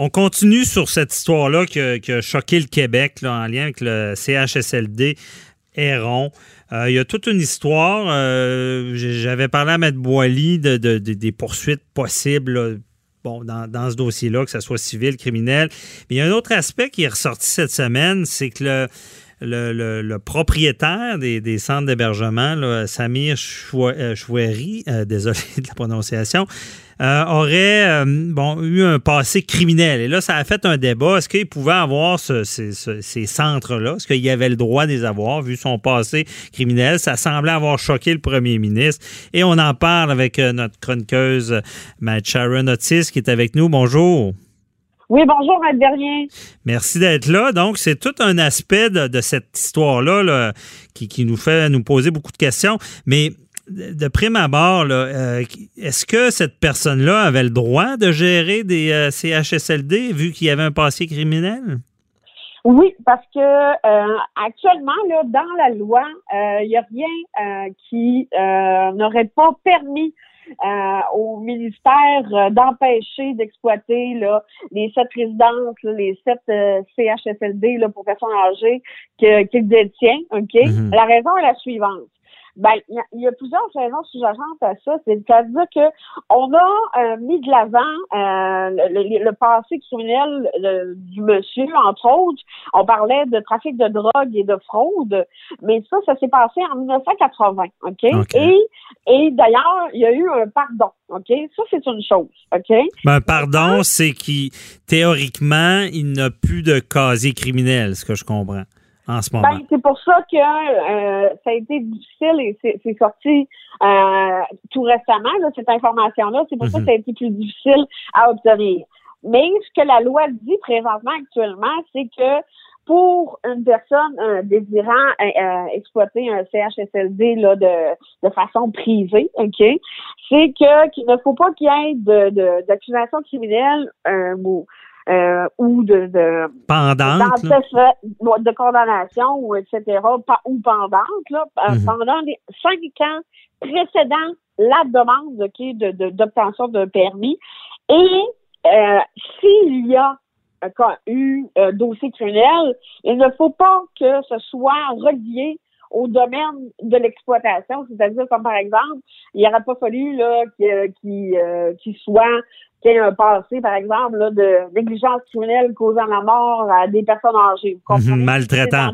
On continue sur cette histoire-là qui, a choqué le Québec en lien avec le CHSLD Héron. Euh, il y a toute une histoire. Euh, j'avais parlé à Maître Boily de, des poursuites possibles dans, ce dossier-là, que ce soit civil, criminel. Mais il y a un autre aspect qui est ressorti cette semaine, c'est que le, propriétaire des, centres d'hébergement, Samir Choueri, désolé de la prononciation, euh, aurait euh, bon, eu un passé criminel. Et là, ça a fait un débat. Est-ce qu'il pouvait avoir ces, centres-là? Est-ce qu'il avait le droit de les avoir, vu son passé criminel? Ça semblait avoir choqué le premier ministre. Et on en parle avec euh, notre chroniqueuse, Matt Sharon Otis, qui est avec nous. Bonjour. Oui, bonjour, Matt Berrien. Merci d'être là. Donc, c'est tout un aspect de, cette histoire-là qui, qui, nous fait nous poser beaucoup de questions. Mais de prime abord, euh, est-ce que cette personne-là avait le droit de gérer des euh, CHSLD vu qu'il y avait un passé criminel? Oui, parce que euh, actuellement, là, dans la loi, il n'y a rien qui n'aurait pas permis au ministère d'empêcher d'exploiter les sept résidences, les sept CHSLD là, pour personnes âgées qu'il détient. Ok, mm-hmm. la raison est la suivante. Ben, il y, a plusieurs raisons sous-jacentes à ça. C'est-à-dire que on a euh, mis de l'avant euh, le, passé criminel du monsieur, entre autres. On parlait de trafic de drogue et de fraude, mais ça, ça s'est passé en 1980, OK? Et, et d'ailleurs, il y a eu un pardon, OK? Ça, c'est une chose, OK? Ben, pardon, c'est qui, théoriquement, il n'a plus de casier criminel, ce que je comprends. Ben, c'est pour ça que euh, ça a été difficile et c'est sorti euh, tout récemment, cette information-là. C'est pour ça que ça a été plus difficile à obtenir. Mais ce que la loi dit présentement actuellement, c'est que pour une personne euh, désirant exploiter un CHSLD là, de, de façon privée, OK, c'est que qu'il ne faut pas qu'il y ait de d'accusation criminelle euh, euh, ou de, de pendante de condamnation ou etc ou pendante là, euh, mhm. pendant les cinq ans précédant la demande de d'obtention d'un permis et euh, s'il y a eu un dossier criminel, il ne faut pas que ce soit relié au domaine de l'exploitation, c'est-à-dire comme par exemple, il n'aurait pas fallu là qu'il qu soit qu'il y ait un passé, par exemple, là, de négligence criminelle causant la mort à des personnes âgées. Mhm, maltraitant.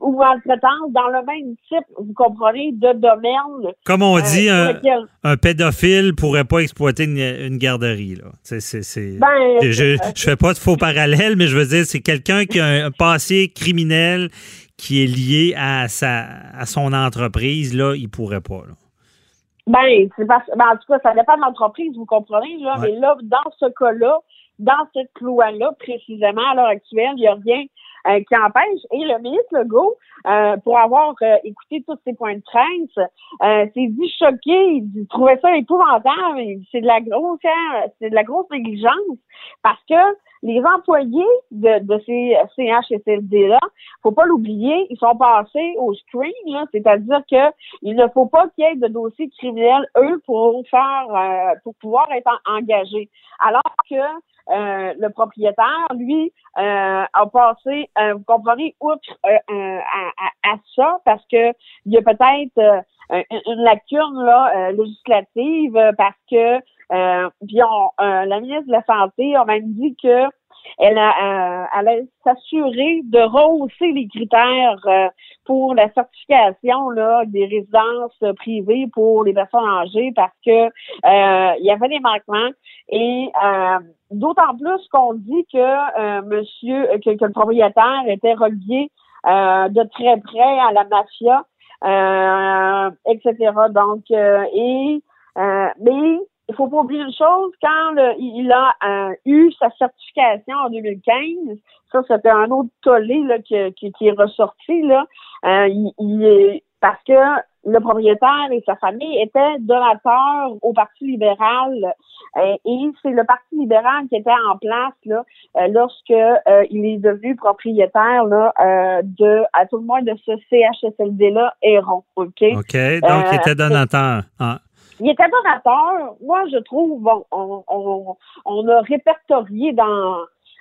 ou maltraitance dans le même type, vous comprenez, de domaine. Comme on euh, dit, un, un, pédophile pourrait pas exploiter une, garderie. Là. Ben, je ne fais pas de faux parallèles, mais je veux dire, c'est quelqu'un qui a un passé criminel qui est lié à, sa, à son entreprise, là, il pourrait pas. Là. Ben, c'est parce ben, en tout cas, ça dépend de l'entreprise, vous comprenez, là, mais là, dans ce cas-là, dans cette loi-là, précisément, à l'heure actuelle, il n'y a rien euh, qui empêche. Et le ministre Legault, euh, pour avoir euh, écouté tous ces points de crainte, s'est dit choqué, il trouvait ça épouvantable, c'est de la grosse c'est de la grosse négligence parce que les employés de, de ces CHSLD-là, faut pas l'oublier, ils sont passés au screen, c'est-à-dire que il ne faut pas qu'il y ait de dossiers criminels, eux, pour faire euh, pour pouvoir être engagés. Alors que euh, le propriétaire, lui, euh, a passé, vous comprenez, outre à, ça, parce que il y a peut-être une lacune là, législative, parce que euh, puis euh, la ministre de la Santé a même dit que elle, euh, allait s'assurer de rehausser les critères euh, pour la certification là, des résidences privées pour les personnes âgées parce que il y avait des manquements et d'autant plus qu'on dit que monsieur que, le propriétaire était relié de très près à la mafia, etc. Donc et mais il faut pas oublier une chose, quand il a euh, eu sa certification en 2015, ça c'était un autre tollé là, qui, qui, est ressorti là, euh, il, est, parce que le propriétaire et sa famille étaient donateurs au Parti libéral euh, et c'est le Parti libéral qui était en place là lorsque il est devenu propriétaire là de à tout le moins de ce CHSLD là Héron, ok? Ok, donc il était donateur. Ah. Il était donateur. Moi, je trouve, on, on, on a répertorié dans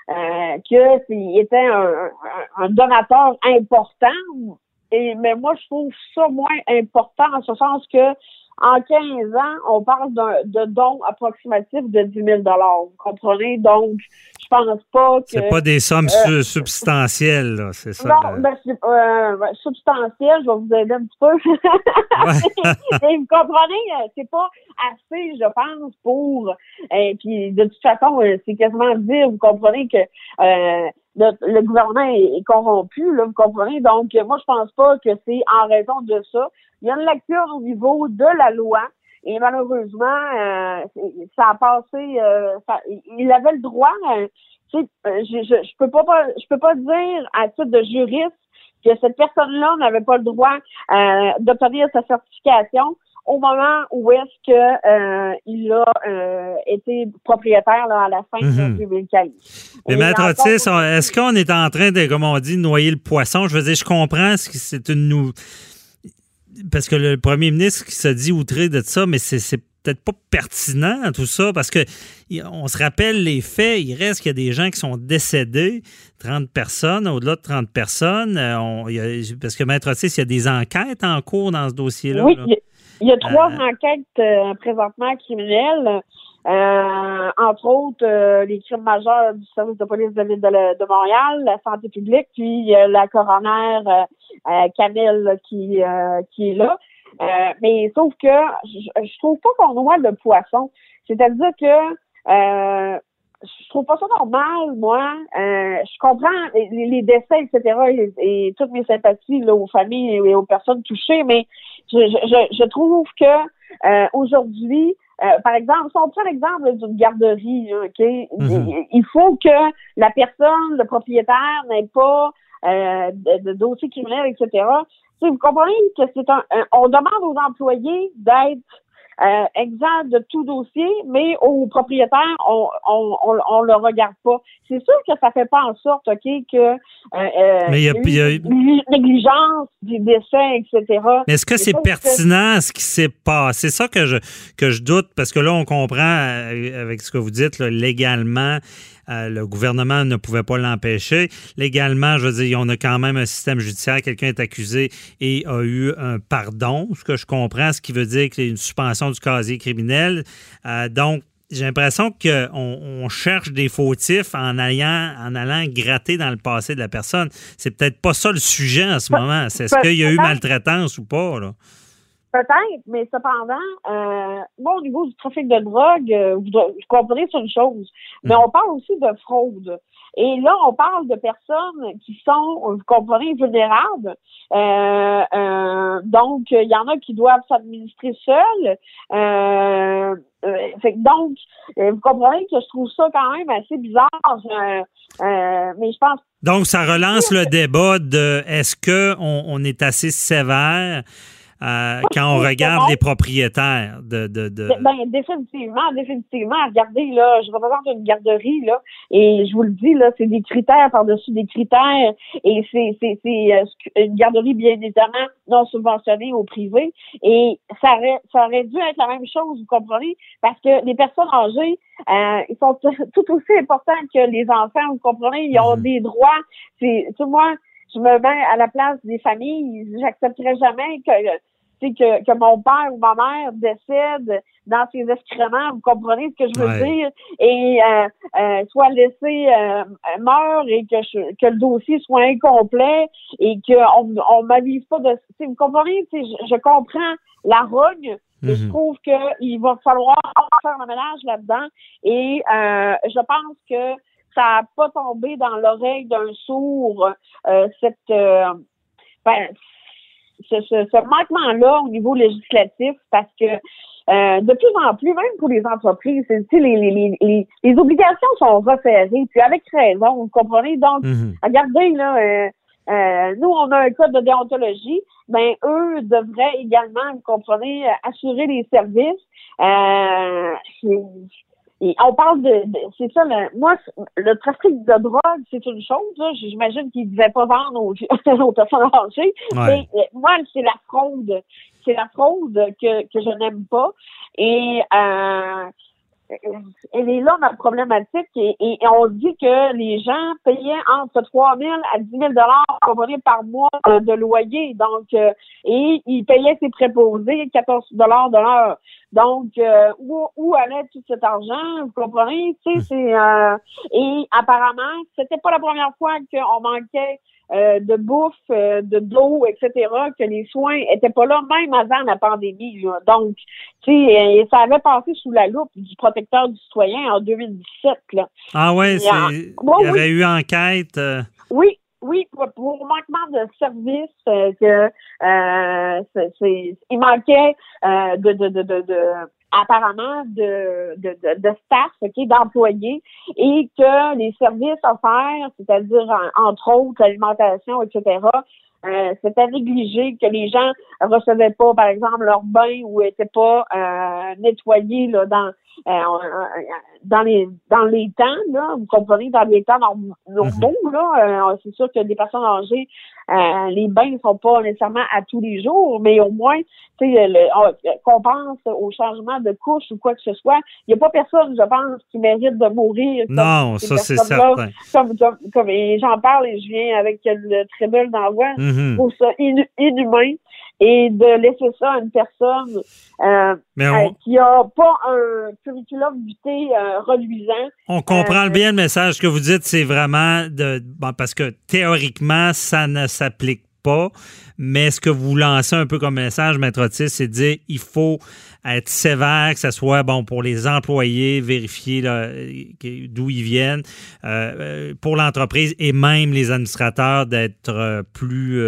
euh, qu'il était un, un, donateur important. Et, mais moi, je trouve ça moins important en ce sens que en 15 ans, on parle de dons approximatifs de 10 000 Vous comprenez? Donc, je pense pas que... C'est pas des sommes euh, substantielles, là, c'est ça? Non, ben, c'est euh, ben, substantiel, je vais vous aider un petit peu. vous comprenez? Euh, c'est pas assez, je pense, pour... Et puis, de toute façon, c'est quasiment dire, vous comprenez que le, gouvernement est, corrompu, là, vous comprenez? Donc, moi, je pense pas que c'est en raison de ça. Il y a une lecture au niveau de la loi. Et malheureusement, euh, ça a passé. Euh, il avait le droit. Euh, je, je, je peux pas, je peux pas dire à titre de juriste que cette personne-là n'avait pas le droit d'obtenir sa certification au moment où est-ce que euh, il a euh, été propriétaire là, à la fin de 2015. Mhm. Mais Maître Otis, est-ce qu'on est en train de, comme on dit, noyer le poisson? Je veux dire, je comprends que c'est une nou... parce que le premier ministre qui se dit outré de ça, mais c'est peut-être pas pertinent tout ça parce que on se rappelle les faits, il reste qu'il y a des gens qui sont décédés, 30 personnes, au-delà de 30 personnes, euh, parce que Maître Otis, il y a des enquêtes en cours dans ce dossier-là. Oui, il y a trois euh. enquêtes euh, présentement criminelles. Euh, entre autres, les crimes majeurs du service de police de la ville de, Montréal, la santé publique, puis la coroner Camille qui, qui est là. mais sauf que je, je trouve pas qu'on noie le poisson. C'est-à-dire que je trouve pas ça normal, moi. Euh, je comprends les, décès, etc. Et, toutes mes sympathies là, aux familles et aux personnes touchées, mais je, je, je trouve que euh, aujourd'hui, euh, par exemple, si on prend l'exemple d'une garderie, ok, mm-hmm. il, faut que la personne, le propriétaire, n'ait pas de, de, dossier criminel, etc. vous comprenez que c'est un, on demande aux employés d'être euh, exempt de tout dossier, mais au propriétaire, on on, on, le regarde pas. C'est sûr que ça fait pas en sorte, OK, que euh, euh mais y a, négligence, des décès, etc. Mais est-ce que c'est pertinent ce qui s'est passé? C'est ça que je que je doute, parce que là, on comprend euh, avec ce que vous dites, là, légalement, euh, le gouvernement ne pouvait pas l'empêcher. Légalement, je veux dire, on a quand même un système judiciaire. Quelqu'un est accusé et a eu un pardon, ce que je comprends, ce qui veut dire qu'il y a une suspension du casier criminel. Euh, donc, j'ai l'impression qu'on on cherche des fautifs en allant, en allant gratter dans le passé de la personne. C'est peut-être pas ça le sujet en ce moment. C'est ce qu'il y a eu maltraitance ou pas? Là? Peut-être, mais cependant, euh, moi, au niveau du trafic de drogue, euh, vous, comprenez sur une chose, mais mm. on parle aussi de fraude. Et là, on parle de personnes qui sont, vous comprenez, vulnérables. Euh, euh donc, il y en a qui doivent s'administrer seuls. Euh, fait, donc, vous comprenez que je trouve ça quand même assez bizarre. mais je pense. Donc, ça relance le débat de est-ce qu'on on est assez sévère? Euh, quand on regarde les propriétaires de, de, de... Ben, définitivement, définitivement. Regardez, là, je représente une garderie, là, et je vous le dis, là, c'est des critères par-dessus des critères, et c'est, c'est, c'est euh, une garderie, bien évidemment, non subventionnée au privé, et ça aurait, ça aurait dû être la même chose, vous comprenez, parce que les personnes âgées, euh, ils sont tout aussi importants que les enfants, vous comprenez, ils ont mhm. des droits, c'est, tu moi, je me mets à la place des familles, j'accepterais jamais que que, que mon père ou ma mère décède dans ses excréments, vous comprenez ce que je veux dire, et euh, euh, soit laissé euh, meurt et que, que le dossier soit incomplet et qu'on on m'avise pas de... Vous comprenez? Je, je comprends la rogne, je mhm. trouve qu'il va falloir faire un ménage là-dedans et euh, je pense que ça n'a pas tombé dans l'oreille d'un sourd cette ben, ce, ce, manquement-là au niveau législatif parce que euh, de plus en plus, même pour les entreprises, les, les, les, les, obligations sont resserrées, puis avec raison, vous comprenez? Donc, mhm. regardez, là, euh, euh, nous, on a un code de déontologie, ben eux devraient également, vous comprenez, assurer les services. Euh, et on parle de, c'est ça, le, moi, le trafic de drogue, c'est une chose. J'imagine qu'ils ne devaient pas vendre aux, aux personnes âgées. Mais euh, moi, c'est la fraude c'est la fraude que, que je n'aime pas. Et euh, elle est là ma problématique et, et, on dit que les gens payaient entre 3 000 à 10 000 dollars par mois de loyer. Donc, euh, et ils payaient ses préposés 14 dollars de l'heure. Donc, euh, où, où allait tout cet argent? Vous comprenez? Tu sais, c'est euh, et apparemment, c'était pas la première fois qu'on manquait euh, de bouffe, euh, de d'eau, etc., que les soins étaient pas là même avant la pandémie. Donc, tu sais, ça avait passé sous la loupe du protecteur du citoyen en 2017. Là. Ah ouais, c'est, il y avait eu enquête. Euh. Oui, oui, pour, manquement de service, que c'est, il manquait de, de, de, de apparemment de, de, de, staff, okay, d'employés, et que les services offerts, c'est-à-dire entre autres l'alimentation, etc., euh, c'était négligé, que les gens recevaient pas, par exemple, leur bain ou étaient pas euh, nettoyés là, dans euh, dans les dans les temps, là, vous comprenez, dans les temps normaux, mhm. là, euh, c'est sûr que les personnes âgées, euh, les bains ne sont pas nécessairement à tous les jours, mais au moins, tu sais, qu'on pense au changement de couche ou quoi que ce soit, il n'y a pas personne, je pense, qui mérite de mourir. Non, ça c'est certain. Comme, comme, j'en parle et je viens avec le tribunal d'envoi, mm pour ça inhumain et de laisser ça à une personne euh, euh, qui n'a pas un curriculum vitae euh, reluisant. On comprend bien le message que vous dites, c'est vraiment de parce que théoriquement, ça ne s'applique pas, mais ce que vous lancez un peu comme message, Maître Otis, c'est de dire il faut être sévère, que ce soit bon pour les employés, vérifier d'où ils viennent, euh, euh, pour l'entreprise et même les administrateurs d'être euh, plus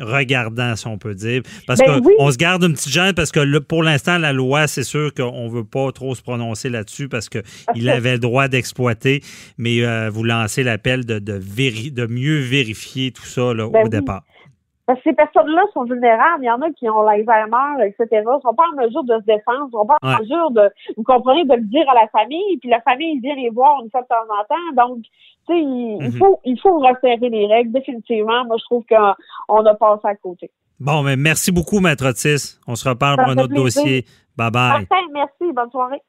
regardants, si on peut dire. Parce ben qu'on se garde une petite gêne parce que pour l'instant, la loi, c'est sûr qu'on ne veut pas trop se prononcer là-dessus parce qu'il avait le droit d'exploiter, mais vous lancez l'appel de, de, de, mieux vérifier tout ça là, ben au départ. Parce que ces personnes-là sont vulnérables. Il y en a qui ont l'Alzheimer, etc. Ils sont pas en mesure de se défendre. Ils sont pas en mesure de, vous comprenez, de le dire à la famille. Puis la famille vient les voir une fois de temps en temps. Donc, tu sais, il, mhm. faut, il faut resserrer les règles. Définitivement, moi, je trouve qu'on a passé à côté. Bon, mais merci beaucoup, Maître Otis. On se reparle pour un autre dossier. Bye bye. merci. Bonne soirée.